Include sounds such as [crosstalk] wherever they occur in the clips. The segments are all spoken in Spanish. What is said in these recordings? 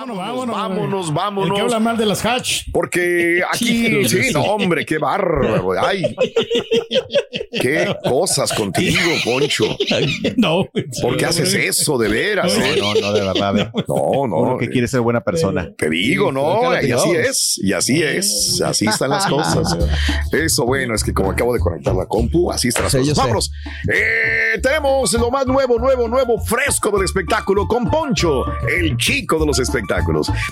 Vámonos, vámonos, vámonos, vámonos. El que habla mal de las hatch. Porque [laughs] aquí, sí, no, hombre, qué bárbaro. Ay, qué cosas contigo, Poncho. No. ¿Por qué haces eso, de veras? eh? No, no, de verdad. No, no. Uno que quiere ser buena persona. Te digo, no, Cállate, y así no. es, y así es, así están las cosas. [laughs] Eso, bueno, es que como acabo de conectar la compu, así están las cosas. Vámonos. Eh, tenemos lo más nuevo, nuevo, nuevo, fresco del espectáculo con Poncho, el chico de los espectáculos.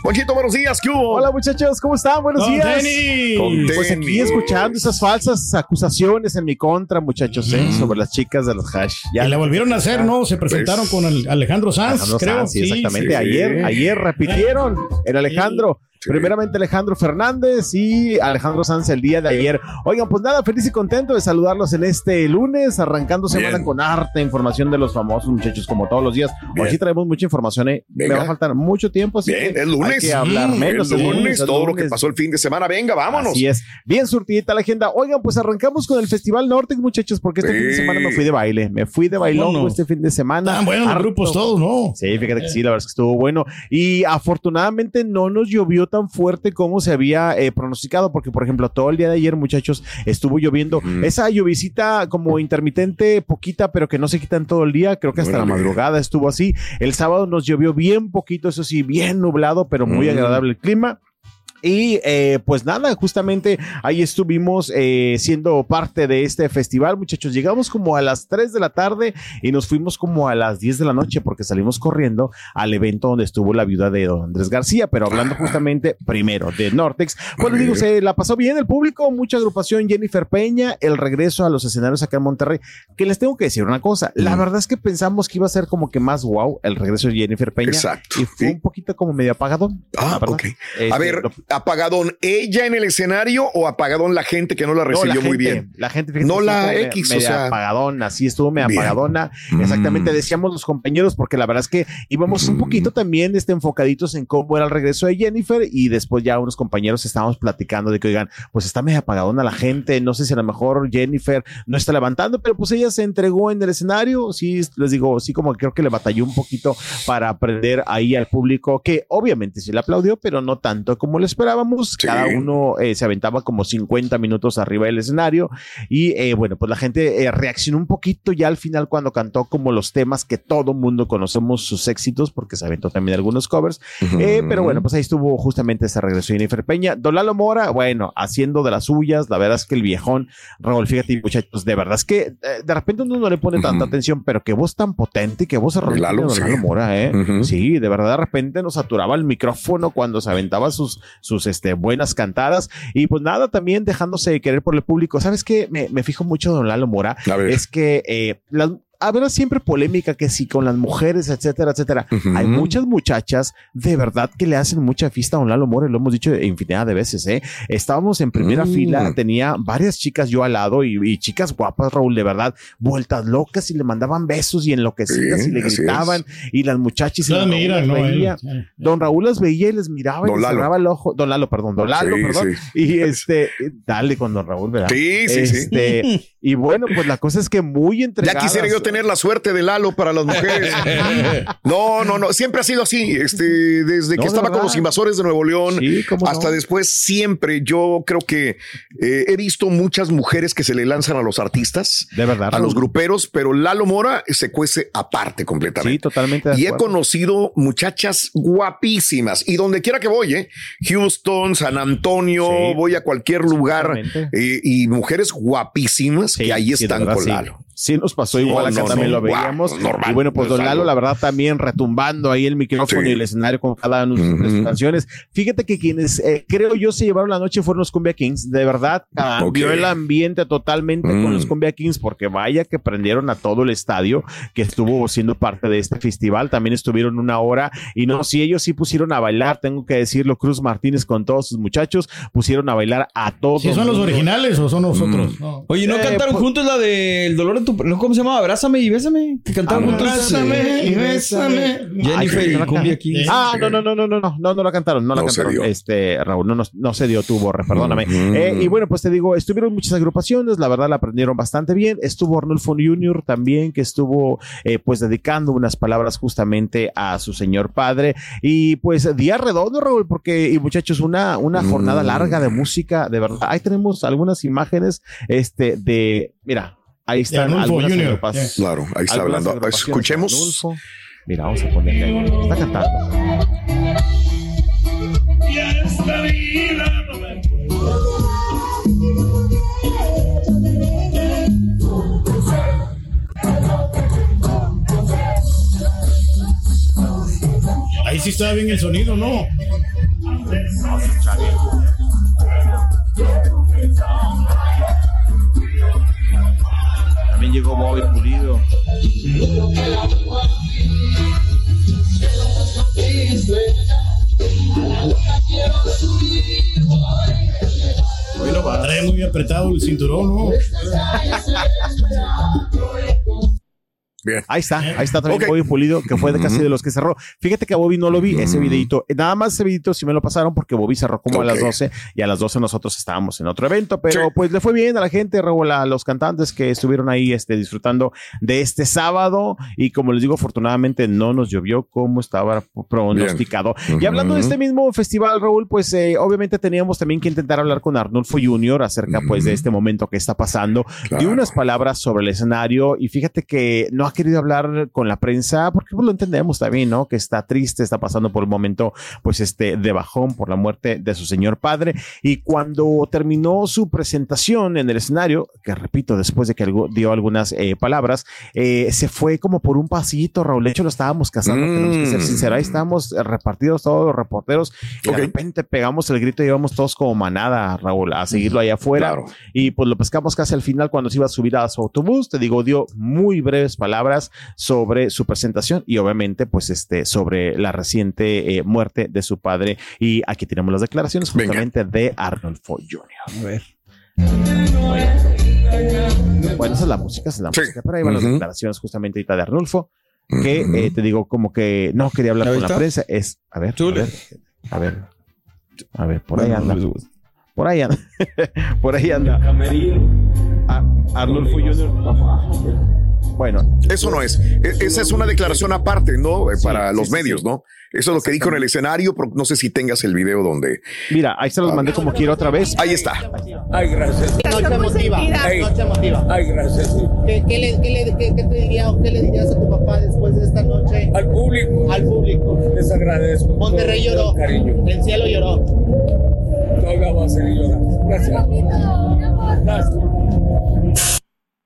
Ponchito, buenos días, ¿qué hubo? Hola muchachos, ¿cómo están? Buenos Con días. tenis. Con Pues aquí escuchando esas falsas acusaciones en mi contra, muchachos, ¿eh? sobre las chicas de los hash. Y la volvieron a hacer, ¿no? Se presentaron Pues, con el Alejandro Sanz, Alejandro creo. Sanz, sí, exactamente. sí. Ayer, ayer repitieron el Alejandro. Sí. Primeramente Alejandro Fernández y Alejandro Sanz el día de ayer. Oigan, pues nada, feliz y contento de saludarlos en este lunes, arrancando semana Bien. con harta información de los famosos muchachos, como todos los días. Bien. Hoy sí traemos mucha información, ¿eh? Me va a faltar mucho tiempo, así Bien, que lunes. hay que hablar menos. el el lunes, el todo lo que pasó el fin de semana. Venga, vámonos. Así es. Bien surtidita la agenda. Oigan, pues arrancamos con el Festival Nortex, muchachos, porque este Sí. fin de semana me fui de baile. Me fui de bailongo no? este fin de semana. Tan buenos grupos todos, ¿no? Sí, fíjate que sí, la verdad es que estuvo bueno. Y afortunadamente no nos llovió tan fuerte como se había eh, pronosticado, porque por ejemplo, todo el día de ayer, muchachos, estuvo lloviendo. Esa llovicita como intermitente, poquita, pero que no se quitan todo el día. Creo que hasta la madrugada estuvo así. El sábado nos llovió bien poquito, eso sí, bien nublado, pero muy Mm. agradable el clima. Y eh, pues nada, justamente ahí estuvimos eh, siendo parte de este festival, muchachos. Llegamos como a las 3 de la tarde y nos fuimos como a las 10 de la noche porque salimos corriendo al evento donde estuvo la viuda de don Andrés García. Pero hablando justamente primero de Nortex, pues les digo, se la pasó bien el público, mucha agrupación, Jennifer Peña, el regreso a los escenarios acá en Monterrey. Que les tengo que decir una cosa, la verdad es que pensamos que iba a ser como que más wow el regreso de Jennifer Peña. Exacto, Y fue sí. un poquito como medio apagadón. Ah, ok. Este, A ver, lo- ¿apagadón ella en el escenario o apagadón la gente que no la No, recibió la muy gente, bien? La gente, fíjate, No la X, o media sea. apagadona, así estuvo media Bien. apagadona. Mm. Exactamente, decíamos los compañeros, porque la verdad es que íbamos un Mm. poquito también este, enfocaditos en cómo era el regreso de Jennifer y después ya unos compañeros estábamos platicando de que, oigan, pues está media apagadona la gente, no sé si a lo mejor Jennifer no está levantando, pero pues ella se entregó en el escenario, sí, les digo, sí como que creo que le batalló un poquito para aprender ahí al público, que obviamente sí le aplaudió, pero no tanto como lo esperábamos, Sí. cada uno eh, se aventaba como 50 minutos arriba del escenario y eh, bueno, pues la gente eh, reaccionó un poquito ya al final cuando cantó como los temas que todo mundo conocemos sus éxitos, porque se aventó también algunos covers. Pero bueno, pues ahí estuvo justamente ese regreso de Jennifer Peña. Don Lalo Mora, bueno, haciendo de las suyas, la verdad es que el viejón, Raúl, fíjate, muchachos, de verdad es que de repente uno no le pone tanta atención, pero qué voz tan potente y qué voz arrolladora Lalo. Lalo Mora, ¿eh? Sí, de verdad, de repente nos saturaba el micrófono cuando se aventaba sus, sus este, buenas cantadas. Y pues nada, también dejándose querer por el público. ¿Sabes qué? Me, me fijo mucho Don Lalo Mora. Es que eh, las, habrá siempre polémica que sí con las mujeres, etcétera, etcétera. Ujú. Hay muchas muchachas de verdad que le hacen mucha fiesta a Don Lalo Mora, y lo hemos dicho infinidad de veces, ¿eh? Estábamos en primera Mm. fila, tenía varias chicas yo al lado y, y chicas guapas, Raúl, de verdad, vueltas locas y le mandaban besos y enloquecidas Sí, y le gritaban y las muchachas y Las don Raúl miran, las ¿no? veía. Él, sí. Don Raúl las veía y les miraba y Don les Lalo. cerraba el ojo. Don Lalo, perdón, Don Lalo, Sí, perdón. sí. Y este, dale con Don Raúl, ¿verdad? Sí, sí, sí. Este, y bueno, pues la cosa es que muy Ya entregadas. quisiera yo tener la suerte de Lalo para las mujeres. [laughs] No, no, no, siempre ha sido así. Este, desde No, que estaba con los invasores de Nuevo León Sí, cómo no. hasta después, siempre yo creo que eh, he visto muchas mujeres que se le lanzan a los artistas, De verdad. a los gruperos, pero Lalo Mora se cuece aparte completamente. Sí, totalmente. Y he conocido muchachas guapísimas. Y donde quiera que voy, ¿eh? Houston, San Antonio, Sí. voy a cualquier lugar. Eh, y mujeres guapísimas que ahí están con. Lalo. Sí, nos pasó igual No, acá no, también no, lo veíamos. normal, y bueno, pues Don Lalo, la verdad, también retumbando ahí el micrófono Sí. y el escenario con cada una de sus Ujú. canciones. Fíjate que quienes eh, creo yo se llevaron la noche fueron los Cumbia Kings. De verdad, cambió el ambiente totalmente Mm. con los Cumbia Kings, porque vaya que prendieron a todo el estadio que estuvo siendo parte de este festival. También estuvieron una hora y no, si ellos sí pusieron a bailar, tengo que decirlo, Cruz Martínez con todos sus muchachos pusieron a bailar a todos. ¿Si son los originales o son nosotros? No. Oye, ¿no Eh, cantaron pues- juntos la del dolor de tu... ¿no? ¿Cómo se llama? Abrázame y bésame. Que cantaron juntos. Abrázame y bésame. Jennifer y Cumbia Kings. Ah, no, no, no, no, no, no, no, no la cantaron, no la No se cantaron. dio. Este, Raúl, no, no, no se dio tu borre, perdóname. Mm. Eh, y bueno, pues te digo, estuvieron muchas agrupaciones, la verdad la aprendieron bastante bien. Estuvo Arnulfo Jr. también, que estuvo eh, pues dedicando unas palabras justamente a su señor padre. Y pues día redondo, Raúl, porque, y muchachos, una, una jornada Mm. larga de música, de verdad. Ahí tenemos algunas imágenes, este, de, mira, Ahí están algunas agrupaciones. Yeah. Claro, ahí está hablando. Escuchemos. Mira, vamos a ponerle Está cantando. Ahí sí estaba bien el sonido, ¿no? Llegó Bobby Pulido. Trae muy apretado el cinturón, ¿no? Bien. Ahí está, ahí está también. Bobby Pulido, que fue de casi de los que cerró. Fíjate que a Bobby no lo vi, ese videito. Nada más ese videito sí me lo pasaron porque Bobby cerró como a las Ok. 12 y a las 12 nosotros estábamos en otro evento, pero Sí. pues le fue bien a la gente, Raúl, a los cantantes que estuvieron ahí este, disfrutando de este sábado y como les digo, afortunadamente no nos llovió como estaba pronosticado. Y hablando de este mismo festival, Raúl, pues eh, obviamente teníamos también que intentar hablar con Arnulfo Jr. acerca pues de este momento que está pasando Claro. dio unas palabras sobre el escenario y fíjate que no ha querido hablar con la prensa porque pues, lo entendemos también, ¿no? Que está triste, está pasando por un momento pues este de bajón por la muerte de su señor padre y cuando terminó su presentación en el escenario, que repito, después de que algo- dio algunas eh, palabras, eh, se fue como por un pasito, Raúl, de hecho lo estábamos cazando, Mm. tenemos que ser sinceros, ahí estábamos eh, repartidos todos los reporteros y Ok. de repente pegamos el grito y íbamos todos como manada, Raúl, a seguirlo allá afuera Claro. y pues lo pescamos casi al final cuando se iba a subir a su autobús. Te digo, dio muy breves palabras sobre su presentación y obviamente pues este sobre la reciente eh, muerte de su padre. Y aquí tenemos las declaraciones Venga. justamente de Arnulfo Jr. A ver. Bueno, esa es la música, esa es la Sí. música. Pero ahí van las declaraciones justamente ahorita de Arnulfo, que eh, te digo como que no quería hablar Ahí con la prensa. Es, a ver, a ver, a ver, a ver, por ahí Bueno, anda. no les gusta. Por ahí anda. [laughs] por ahí anda. A- Arnulfo Jr. Bueno, Eso no es. E- Esa es una declaración aparte, ¿no? Eh, Para sí, los sí, medios, sí. ¿no? Eso es lo que dijo en el escenario, pero no sé si tengas el video donde. mira, ahí se los mandé como quiero otra vez. Ahí está. Ay, gracias. Noche emotiva. Noche emotiva. Ay, gracias. sí. ¿Qué, qué le, qué, le, qué, qué te diría o qué le dirías a tu papá después de esta noche Al público al público? les agradezco. Monterrey lloró. el Cariño. El cielo lloró. Todavía va a ser llorar. Gracias. Gracias.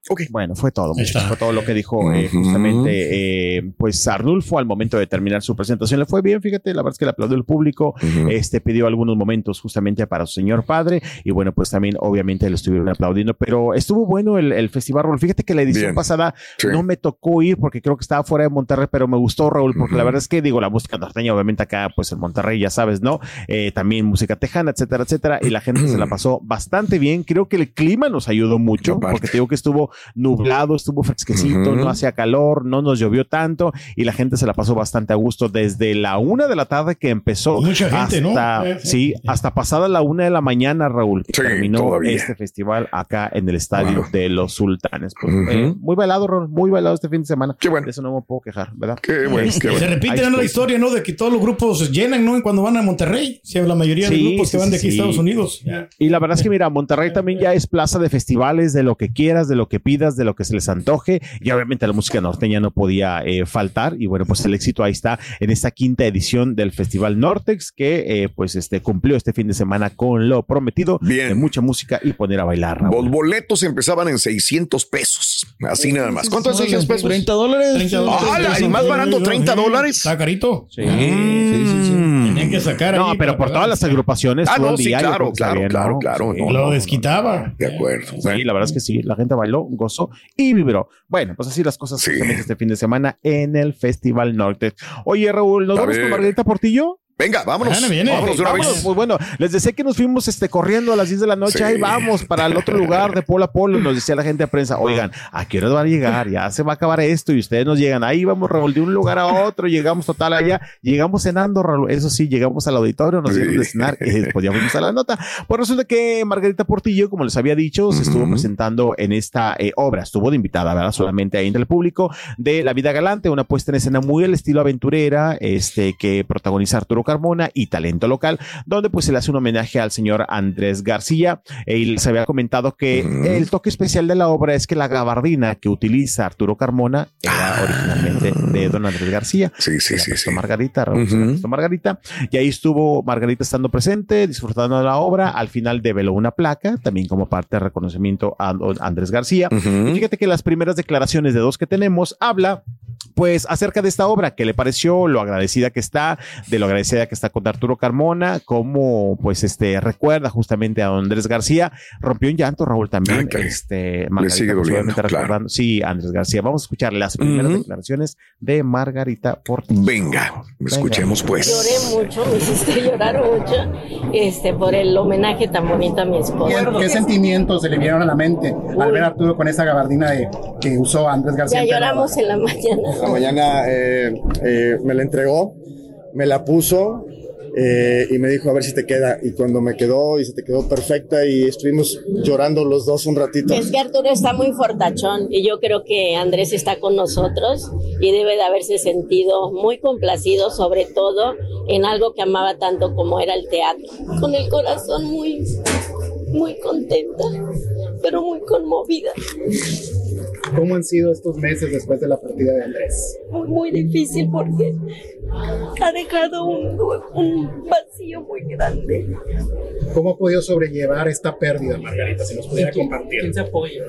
Ok. Bueno, fue todo, fue todo lo que dijo eh, justamente eh, pues Arnulfo al momento de terminar su presentación. Le fue bien, fíjate, la verdad es que le aplaudió el público, este pidió algunos momentos justamente para su señor padre y bueno, pues también obviamente le estuvieron aplaudiendo, pero estuvo bueno el, el festival, Raúl. Fíjate que la edición Bien. pasada Sí. no me tocó ir porque creo que estaba fuera de Monterrey, pero me gustó, Raúl, porque la verdad es que digo, la música norteña, obviamente acá pues en Monterrey, ya sabes, ¿no? Eh, también música tejana, etcétera, etcétera, y la gente se la pasó bastante bien. Creo que el clima nos ayudó mucho, porque te digo que estuvo nublado, estuvo fresquecito, no hacía calor, no nos llovió tanto y la gente se la pasó bastante a gusto desde la una de la tarde que empezó Mucha gente, ¿no? hasta, Eh, sí, hasta pasada la una de la mañana, Raúl, que Sí, terminó todavía. este festival acá en el estadio Wow. de los Sultanes. Pues, eh, muy bailado, Raúl, muy bailado este fin de semana. Qué bueno. De eso no me puedo quejar, ¿verdad? Qué bueno, qué Se repite la estoy. historia, ¿no? De que todos los grupos se llenan, ¿no? Cuando van a Monterrey. Sí, la mayoría de Sí, grupos sí, que van de sí, aquí a sí. Estados Unidos. Y la verdad es que mira, Monterrey también ya es plaza de festivales, de lo que quieras, de lo que pidas, de lo que se les antoje. Y obviamente la música norteña no podía eh, faltar. Y bueno, pues el éxito ahí está en esta quinta edición del Festival Nortex, que eh, pues este cumplió este fin de semana con lo prometido Bien. de mucha música y poner a bailar. Raúl. Los boletos empezaban en 600 pesos. Así nada más. ¿Cuánto es 600 pesos? 30 dólares. 30 dólares. ¡Hala! ¿El más barato, 30 dólares? Está carito. Sí, sí, sí, sí. Tenían que sacar No, ahí pero por todas las agrupaciones. Ah, todo no, el sí, día, yo claro, claro, bien, claro, ¿no? claro, Sí. no, Lo desquitaba. De acuerdo. Sí, la verdad es que sí, la gente bailó, gozó y vibró. Bueno, pues así las cosas Sí. justamente este fin de semana en el Festival Norte. Oye, Raúl, ¿nos A vamos ver. con Margarita Portillo? Venga, vámonos. Viene, viene. Vámonos de una Vámonos, vez. pues bueno, les decía que nos fuimos este, corriendo a las 10 de la noche. Sí. Ahí vamos para el otro lugar de polo a polo. Nos decía la gente de prensa, oigan, ¿a qué hora van a llegar? Ya se va a acabar esto y ustedes nos llegan. Ahí vamos, Raúl, de un lugar a otro. Llegamos total allá. Llegamos cenando, Raúl. Eso sí, llegamos al auditorio, nos Sí. dieron de cenar y después ya fuimos a la nota. Pues resulta que Margarita Portillo, como les había dicho, se estuvo presentando en esta eh, obra. Estuvo de invitada, ¿verdad? Solamente ahí entre el público de La Vida Galante, una puesta en escena muy al estilo aventurera, este, que protagoniza Arturo Carmona y talento local, donde pues se le hace un homenaje al señor Andrés García. Y se había comentado que el toque especial de la obra es que la gabardina que utiliza Arturo Carmona era originalmente de don Andrés García. Sí, sí, sí, sí. Margarita, prestó Margarita. Y ahí estuvo Margarita estando presente, disfrutando de la obra. Al final develó una placa, también como parte de reconocimiento a don Andrés García. Y fíjate que las primeras declaraciones de dos que tenemos habla pues acerca de esta obra, que le pareció, lo agradecida que está, de lo agradecida que está con Arturo Carmona, como pues este recuerda justamente a don Andrés García, rompió en llanto Raúl también, Ay, caray. este Margarita, sigue pues, doliendo, claro. recordando, sí, Andrés García. Vamos a escuchar las primeras Ujú. declaraciones de Margarita Portillo. Venga, escuchemos pues. Lloré mucho, me hiciste llorar mucho este, por el homenaje tan bonito a mi esposo. ¿Qué, qué sentimientos se le vinieron a la mente al ver a Arturo con esa gabardina de, que usó Andrés García? Ya lloramos en la mañana. La mañana eh, eh, me la entregó, me la puso eh, y me dijo a ver si te queda. Y cuando me quedó y se te quedó perfecta y estuvimos llorando los dos un ratito. Es que Arturo está muy fortachón y yo creo que Andrés está con nosotros y debe de haberse sentido muy complacido, sobre todo en algo que amaba tanto como era el teatro. Con el corazón muy, muy contenta, pero muy conmovida. ¿Cómo han sido estos meses después de la partida de Andrés? Muy, muy difícil porque ha dejado un, un vacío muy grande. ¿Cómo ha podido sobrellevar esta pérdida, Margarita? Si nos pudiera compartir. ¿Quién se apoya?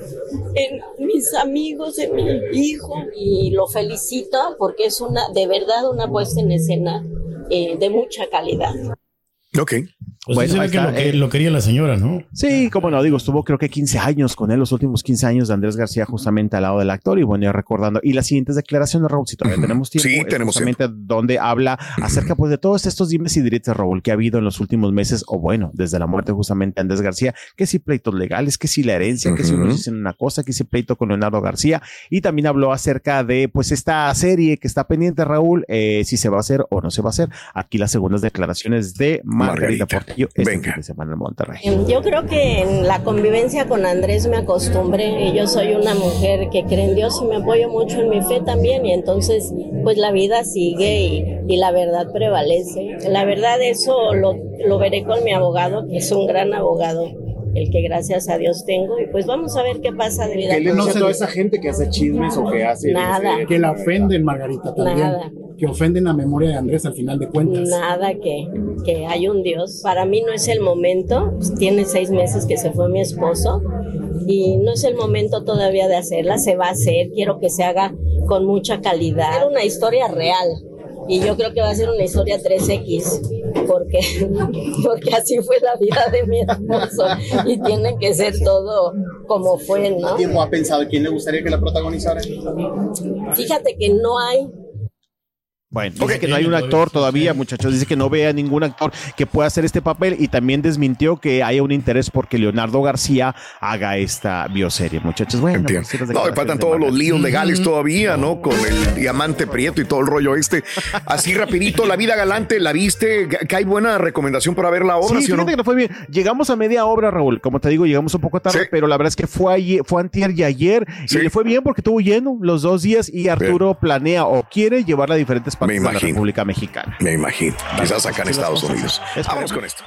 En mis amigos, en mi hijo. Y lo felicito porque es una, de verdad, una puesta en escena eh, de mucha calidad. Ok. Pues Bueno, sí se ve ahí que está, lo, que eh. lo quería la señora, ¿no? Sí, como no digo, estuvo creo que 15 años con él, los últimos 15 años de Andrés García justamente al lado del actor y bueno, ya recordando. Y las siguientes declaraciones, Raúl, si todavía tenemos tiempo, Sí, es tenemos justamente donde habla acerca pues de todos estos dimes y diretes, Raúl, que ha habido en los últimos meses o bueno, desde la muerte justamente de Andrés García, que si pleitos legales, que si la herencia, que si unos dicen una cosa, que si pleito con Leonardo García y también habló acerca de pues esta serie que está pendiente, Raúl, eh, si se va a hacer o no se va a hacer. Aquí las segundas declaraciones de Margarita, Margarita. Este Venga. fin de semana en Monterrey. Yo creo que en la convivencia con Andrés me acostumbré y yo soy una mujer que cree en Dios y me apoyo mucho en mi fe también y entonces pues la vida sigue y, y la verdad prevalece. La verdad eso lo, lo veré con mi abogado, que es un gran abogado, el que gracias a Dios tengo y pues vamos a ver qué pasa de vida. ¿Qué le con dice él. a toda esa gente que hace chismes o que hace... Nada. Que la ofenden, Margarita, también. Nada. Que ofenden la memoria de Andrés al final de cuentas. Nada que, que hay un Dios. Para mí no es el momento. Tiene seis meses que se fue mi esposo y no es el momento todavía de hacerla. Se va a hacer. Quiero que se haga con mucha calidad. Era una historia real y yo creo que va a ser una historia 3X porque, [laughs] porque así fue la vida de mi esposo y tiene que ser todo como fue, ¿no? tiempo ha pensado quién le gustaría que la protagonizara? Fíjate que no hay Bueno, dice que no hay un actor todavía, muchachos. Dice que no ve a ningún actor que pueda hacer este papel y también desmintió que haya un interés porque Leonardo García haga esta bioserie, muchachos. Bueno, Entiendo. pues, sí, No, y faltan todos los líos legales todavía, ¿no? Con el diamante prieto y todo el rollo este. Así rapidito, La Vida Galante, ¿la viste? Que hay buena recomendación para ver la obra, Sí, ¿sí, o no? fíjate que no fue bien. Llegamos a media obra, Raúl. Como te digo, llegamos un poco tarde, pero la verdad es que fue ayer, fue antier y ayer y le fue bien porque estuvo lleno los dos días y Arturo planea o quiere llevarla a diferentes partes de la imagino. República Mexicana. Me imagino. Quizás acá en las Estados Unidos. Vamos con esto.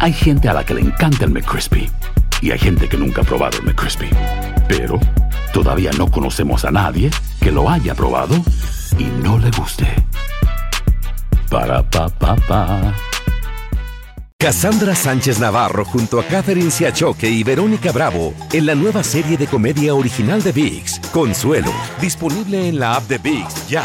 Hay gente a la que le encanta el McCrispy y hay gente que nunca ha probado el McCrispy. Pero todavía no conocemos a nadie que lo haya probado y no le guste. Para pa pa pa. Cassandra Sánchez Navarro junto a Catherine Siachoque y Verónica Bravo en la nueva serie de comedia original de VIX, Consuelo, disponible en la app de VIX ya.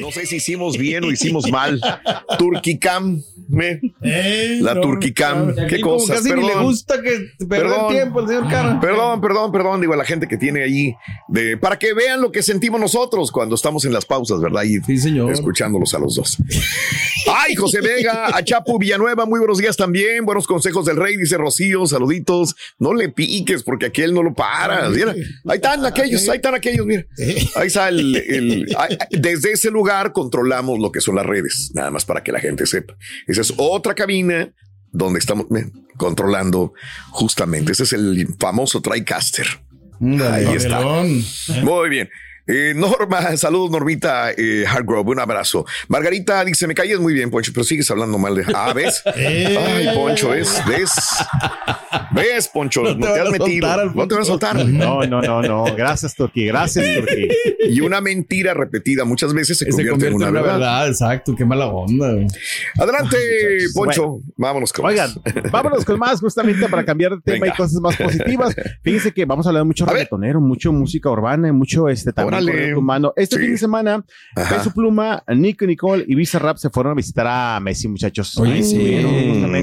No sé si hicimos bien o hicimos mal. [laughs] Turquicam. me- La no, Turquicam. Qué cosas. casi ni le Perdón. gusta que perder el tiempo el señor Cara. Perdón, perdón, perdón, digo a la gente que tiene ahí de para que vean lo que sentimos nosotros cuando estamos en las pausas, ¿verdad? Y escuchándolos a los dos. Ay, José Vega, a Chapu Villanueva, muy buenos días también. Buenos consejos del rey, dice Rocío, saluditos. No le piques porque aquel no lo para. Mira, ahí están aquellos, ahí están aquellos, mira. Ahí está el, [laughs] desde ese lugar controlamos lo que son las redes, nada más para que la gente sepa. Esa es otra cabina donde estamos controlando justamente. Ese es el famoso TriCaster. Ahí está. Muy bien. Eh, Norma, saludos Normita eh, Hargrove, un abrazo. Margarita dice, me caías muy bien, Poncho, pero sigues hablando mal de... Ah, ¿ves? [laughs] Ay, Poncho, ¿ves? ¿Ves? ¿Ves, Poncho? No te, has metido. No te vas a soltar. No, no, no, no. Gracias, Turquí. Gracias, Turquí. Y una mentira repetida muchas veces se, Se convierte, en una, verdad. exacto. Qué mala onda. Adelante, Poncho. Bueno. Vámonos con Oigan, más. vámonos con más, justamente para cambiar de tema Venga. y cosas más positivas. Fíjense que vamos a hablar de mucho reggaetonero, mucho música urbana, mucho este también humano. Este Sí. fin de semana, Ajá. Peso Pluma, Nico Nicole y Visa Rap se fueron a visitar a Messi, muchachos. Oye, sí.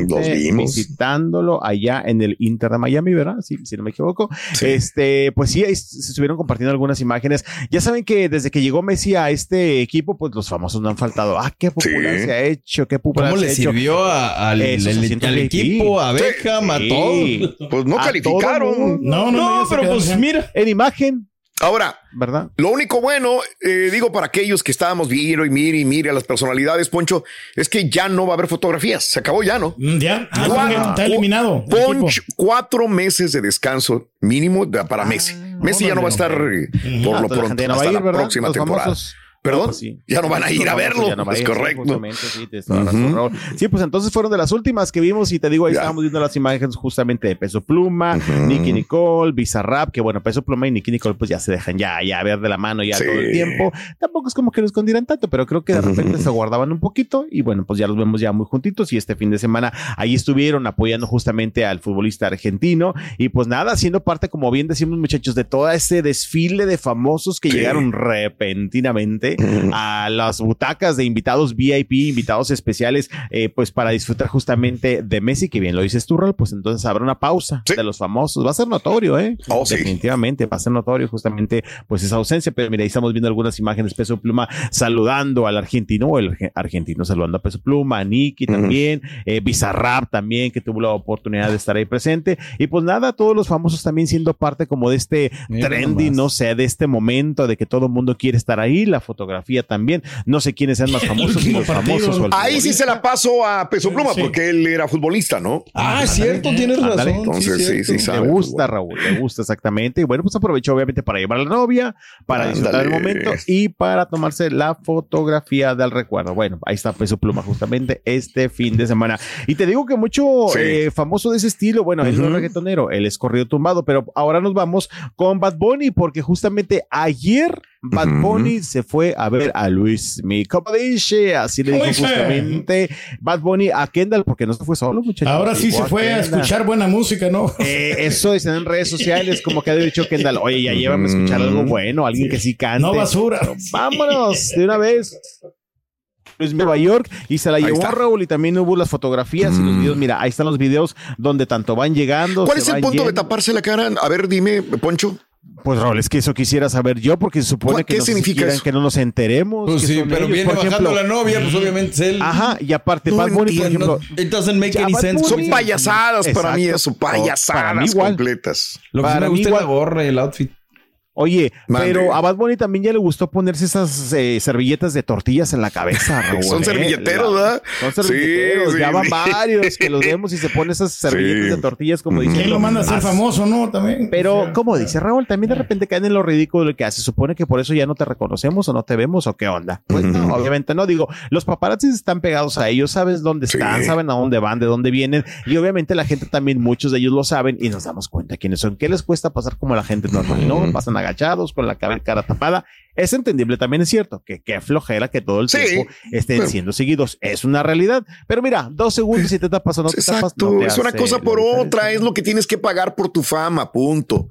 Los vimos. visitándolo allá en el Inter de Miami, ¿verdad? Sí, si no me equivoco. Este, pues sí, ahí se estuvieron compartiendo algunas imágenes. Ya saben que desde que llegó Messi a este equipo, pues los famosos no han faltado. Ah, qué popular Sí. se ha hecho, qué popular ¿Cómo se le ha hecho. sirvió a- al, el- asientos al equipo, a Beckham, a Sí. todo? Pues no A calificaron. No, no, no, pero pues mira. En imagen, Ahora, ¿verdad? Lo único bueno, eh, digo para aquellos que estábamos viendo y mire y mire a las personalidades, Poncho, es que ya no va a haber fotografías. Se acabó ya, ¿no? Mm, Ya, ah, Cuatro- está eliminado. el Poncho, cuatro meses de descanso mínimo para Messi. Messi ya no va a estar eh, por Ah, lo la pronto no va hasta a ir, la ¿verdad? próxima Los temporada. famosos. Perdón, No, pues sí. ya no van a ir a famosos verlo. ya no van a es ir, correcto. sí, razón, pues entonces fueron de las últimas que vimos y te digo, ahí estábamos viendo las imágenes justamente de Peso Pluma, Nicky Nicole, Bizarrap, que bueno, Peso Pluma y Nicky Nicole pues ya se dejan ya, ya ver de la mano ya todo el tiempo. Tampoco es como que lo escondieran tanto, pero creo que de repente se guardaban un poquito y bueno, pues ya los vemos ya muy juntitos y este fin de semana ahí estuvieron apoyando justamente al futbolista argentino y pues nada, siendo parte, como bien decimos muchachos, de todo ese desfile de famosos que llegaron repentinamente a las butacas de invitados VIP, invitados especiales, eh, pues para disfrutar justamente de Messi, que bien lo dices tú, Rol, pues entonces habrá una pausa de los famosos. Va a ser notorio, ¿eh? Oh, sí. Definitivamente, va a ser notorio justamente pues esa ausencia, pero mira, ahí estamos viendo algunas imágenes, Peso Pluma saludando al argentino, o el arge- argentino saludando a Peso Pluma, a Nicky también, eh, Bizarrap también, que tuvo la oportunidad de estar ahí presente, y pues nada, todos los famosos también siendo parte como de este trendy, no sé, de este momento de que todo el mundo quiere estar ahí, la fotografía también, no sé quiénes sean más [laughs] famosos, si los famosos o el Ahí sí se la paso a Peso Pluma Sí. porque él era futbolista, ¿no? Ah, es cierto, tienes razón. Entonces sí, sí, Le sabe. gusta, Raúl, le gusta exactamente. Y bueno, pues aprovechó obviamente para llevar a la novia, para disfrutar el momento y para tomarse la fotografía del recuerdo. Bueno, ahí está Peso Pluma justamente este fin de semana. Y te digo que mucho Sí. eh, famoso de ese estilo, bueno, él no es reggaetonero, él es corrido tumbado, pero ahora nos vamos con Bad Bunny porque justamente ayer Bad. Bunny se fue a ver a Luis Mi. Como dice, así le dijo Oye. justamente Bad Bunny a Kendall porque no se fue solo, muchachos. Ahora sí se fue a escuchar buena música, ¿no? Eh, eso dicen en redes sociales, como que ha dicho Kendall, oye, ya llévame a escuchar algo bueno, alguien que sí cante. No basura. Vámonos, de una vez. Luis Nueva York y se la Ahí llevó está. Raúl y también hubo las fotografías y los videos. Mira, ahí están los videos donde tanto van llegando. ¿Cuál se es el punto de taparse la cara? A ver, dime, Poncho. Pues Raúl, es que eso quisiera saber yo porque se supone ¿Cuál- que qué no significa quieran eso? que no nos enteremos. Pues sí, pero ellos. viene Por bajando ejemplo, la novia, pues obviamente es él. Ajá, y aparte, No Bad Bunny, por ejemplo. It doesn't make any sense. Son payasadas para mí Exacto. eso, Para mí payasadas igual. completas. Lo que sí Para me mí gusta es la gorra y el outfit. Oye, pero a Bad Bunny también ya le gustó ponerse esas eh, servilletas de tortillas en la cabeza, [laughs] Raúl. Son ¿eh? servilleteros, La- ¿verdad? Son servilleteros, Sí, ya sí, van sí. varios que los vemos y se pone esas servilletas Sí. de tortillas como ¿Quién diciendo. lo manda a ser famoso, no? También. Pero, como dice Raúl, también de repente caen en lo ridículo de que hace. Supone que por eso ya no te reconocemos o no te vemos o qué onda. Pues no, obviamente no. Digo, los paparazzis están pegados a ellos, sabes dónde Sí. están, saben a dónde van, de dónde vienen. Y obviamente la gente también, muchos de ellos lo saben y nos damos cuenta quiénes son. ¿Qué les cuesta pasar como la gente normal? No, pasan agachados con la cara tapada. Es entendible, también es cierto que qué flojera que todo el Sí, tiempo estén pero- siendo seguidos. Es una realidad. Pero mira, dos segundos y te tapas o no te tapas. No te es una cosa por otra, es lo que tienes que pagar por tu fama, punto.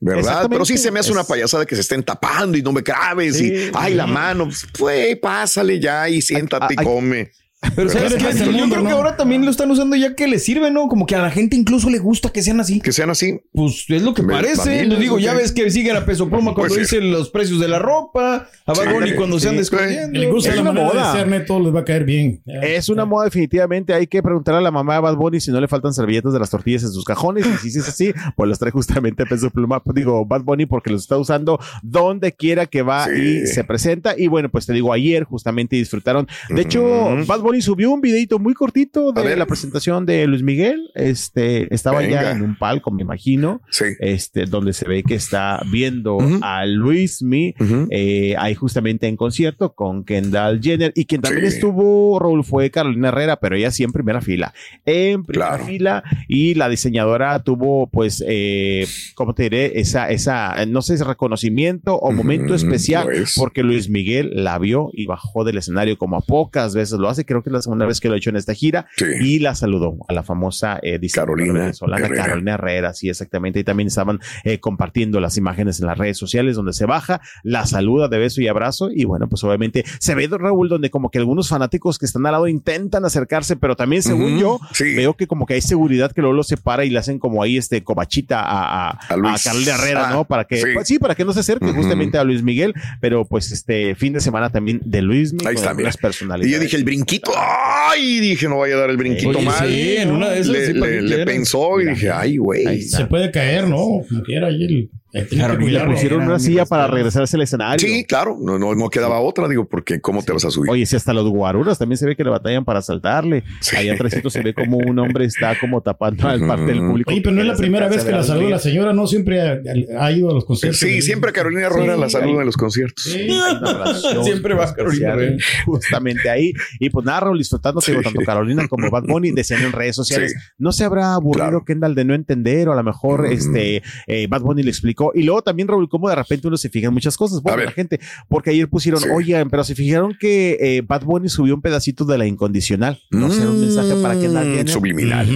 ¿Verdad? Pero sí se me hace una payasada que se estén tapando y no me grabes Sí. y ay la mano, pues, pásale ya y siéntate y come. [laughs] Pero ¿sabes qué? Yo, el mundo, creo que ahora también lo están usando ya que les sirve, ¿no? Como que a la gente incluso le gusta que sean así. Que sean así. Pues es lo que Me- parece. Les digo, ya ves que siguen a peso pluma cuando Puede ser. dicen los precios de la ropa, a Bad Sí, Bunny cuando se sí. anda Que le escondiendo. gusta Es la una moda. de ser, neto, les va a caer bien. Es una moda definitivamente. Hay que preguntar a la mamá de Bad Bunny si no le faltan servilletas de las tortillas en sus cajones. Y si es así, pues los trae justamente Peso Pluma, digo Bad Bunny, porque los está usando donde quiera que va Sí. y se presenta. Y bueno, pues te digo, ayer justamente disfrutaron. De hecho. Bad Bunny subió un videito muy cortito de la presentación de Luis Miguel. Este estaba Venga. ya en un palco, me imagino. Sí. Este, donde se ve que está viendo Ujú. a Luis Mi Ujú. eh, ahí justamente en concierto con Kendall Jenner y quien también Sí. estuvo, Raúl, fue Carolina Herrera, pero ella sí en primera fila. En primera Claro. fila y la diseñadora tuvo, pues, eh, ¿cómo te diré? Esa, esa, no sé, ese reconocimiento o momento Ujú, especial lo es. porque Luis Miguel la vio y bajó del escenario como a pocas veces lo hace. Creo que es la segunda vez que lo ha hecho en esta gira Sí. y la saludó a la famosa eh, Carolina venezolana Herrera. Carolina Herrera, sí, exactamente. Y también estaban eh, compartiendo las imágenes en las redes sociales donde se baja, la saluda de beso y abrazo. Y bueno, pues obviamente se ve, Raúl, donde como que algunos fanáticos que están al lado intentan acercarse, pero también, según yo, sí. veo que como que hay seguridad que luego lo separa y le hacen como ahí este cobachita a, a, A Luis. a Carolina Herrera, Ah, ¿no? Para que, sí. pues, sí, para que no se acerque justamente a Luis Miguel, pero pues este fin de semana también de Luis Miguel. Ahí está, mira. personalidades. Y yo dije el brinquito, ay, dije no vaya a dar el brinquito Oye, mal. sí, en una de esas le, sí, ¿para le- le pensó y dije, ay, güey. Se puede caer, ¿no? Como quiera, ahí el. Claro, y le. Pusieron una silla para regresarse al escenario. Sí, claro, no, no, no quedaba otra, digo, porque ¿cómo te vas a subir? Oye, si hasta los guaruras también se ve que le batallan para saltarle. Sí. Allá atrásito se ve como un hombre está como tapando al parte del público. Oye, pero no es la primera vez que la saluda la señora, ¿no? Siempre ha, ha ido a los conciertos. Sí, siempre Carolina Herrera Sí, la saluda ahí. en los conciertos. [laughs] Siempre va Carolina Herrera. Justamente ahí. Y pues nada, Raúl, disfrutando, digo, tanto Carolina como Bad Bunny decían en redes sociales. Sí. No se habrá aburrido Claro. Kendall de no entender, o a lo mejor Mm. este eh, Bad Bunny le explicó. Y luego también, Raúl, como de repente uno se fija en muchas cosas. Bueno, la gente, porque ayer pusieron, Sí. oigan, pero se fijaron que eh, Bad Bunny subió un pedacito de la incondicional. No sé, un mensaje para Kendall Mm, Jenner. Subliminal.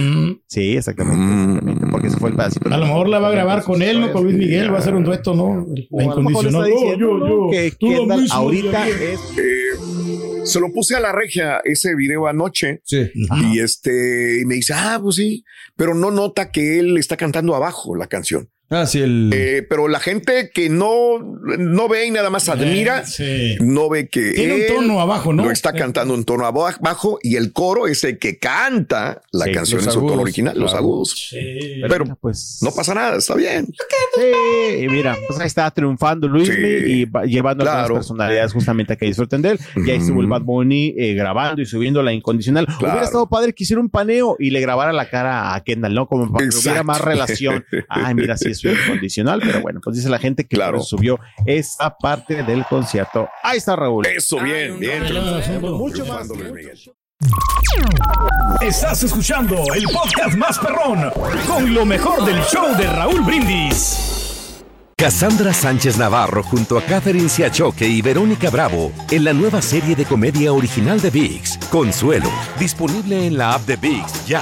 Sí, exactamente, Mm. exactamente, porque ese fue el pedacito. A lo mejor la va a grabar con él, ¿no? Con Luis Miguel, va a hacer un dueto, ¿no? La incondicional. diciendo, Yo, yo, yo. que Kendall mismo, ahorita yo, es Eh, se lo puse a la regia ese video anoche Sí. y este y me dice, ah, pues sí, pero no nota que él está cantando abajo la canción. Ah, sí, el. Eh, pero la gente que no, no ve y nada más admira, Sí. no ve que Tiene un tono abajo, ¿no? lo está Sí. cantando en tono aba- bajo y el coro es el que canta la Sí, canción en su tono original, los agudos. Sí. Pero mira, pues no pasa nada, está bien. Sí, y mira, pues ahí está triunfando Luis Sí, y va- llevando a las personalidades justamente a que disfruten de él. Y ahí estuvo el Bad Bunny eh, grabando y subiendo la incondicional. Claro. Hubiera estado padre que hiciera un paneo y le grabara la cara a Kendall, ¿no? Como para que hubiera más relación. [laughs] Ay, mira, sí es incondicional, pero bueno, pues dice la gente que Claro. subió esa parte del concierto. Ahí está Raúl. Eso, bien, bien. Mucho más. Estás escuchando el podcast más perrón con lo mejor del show de Raúl Brindis. Cassandra Sánchez Navarro junto a Catherine Siachoque y Verónica Bravo en la nueva serie de comedia original de VIX, Consuelo, disponible en la app de VIX ya.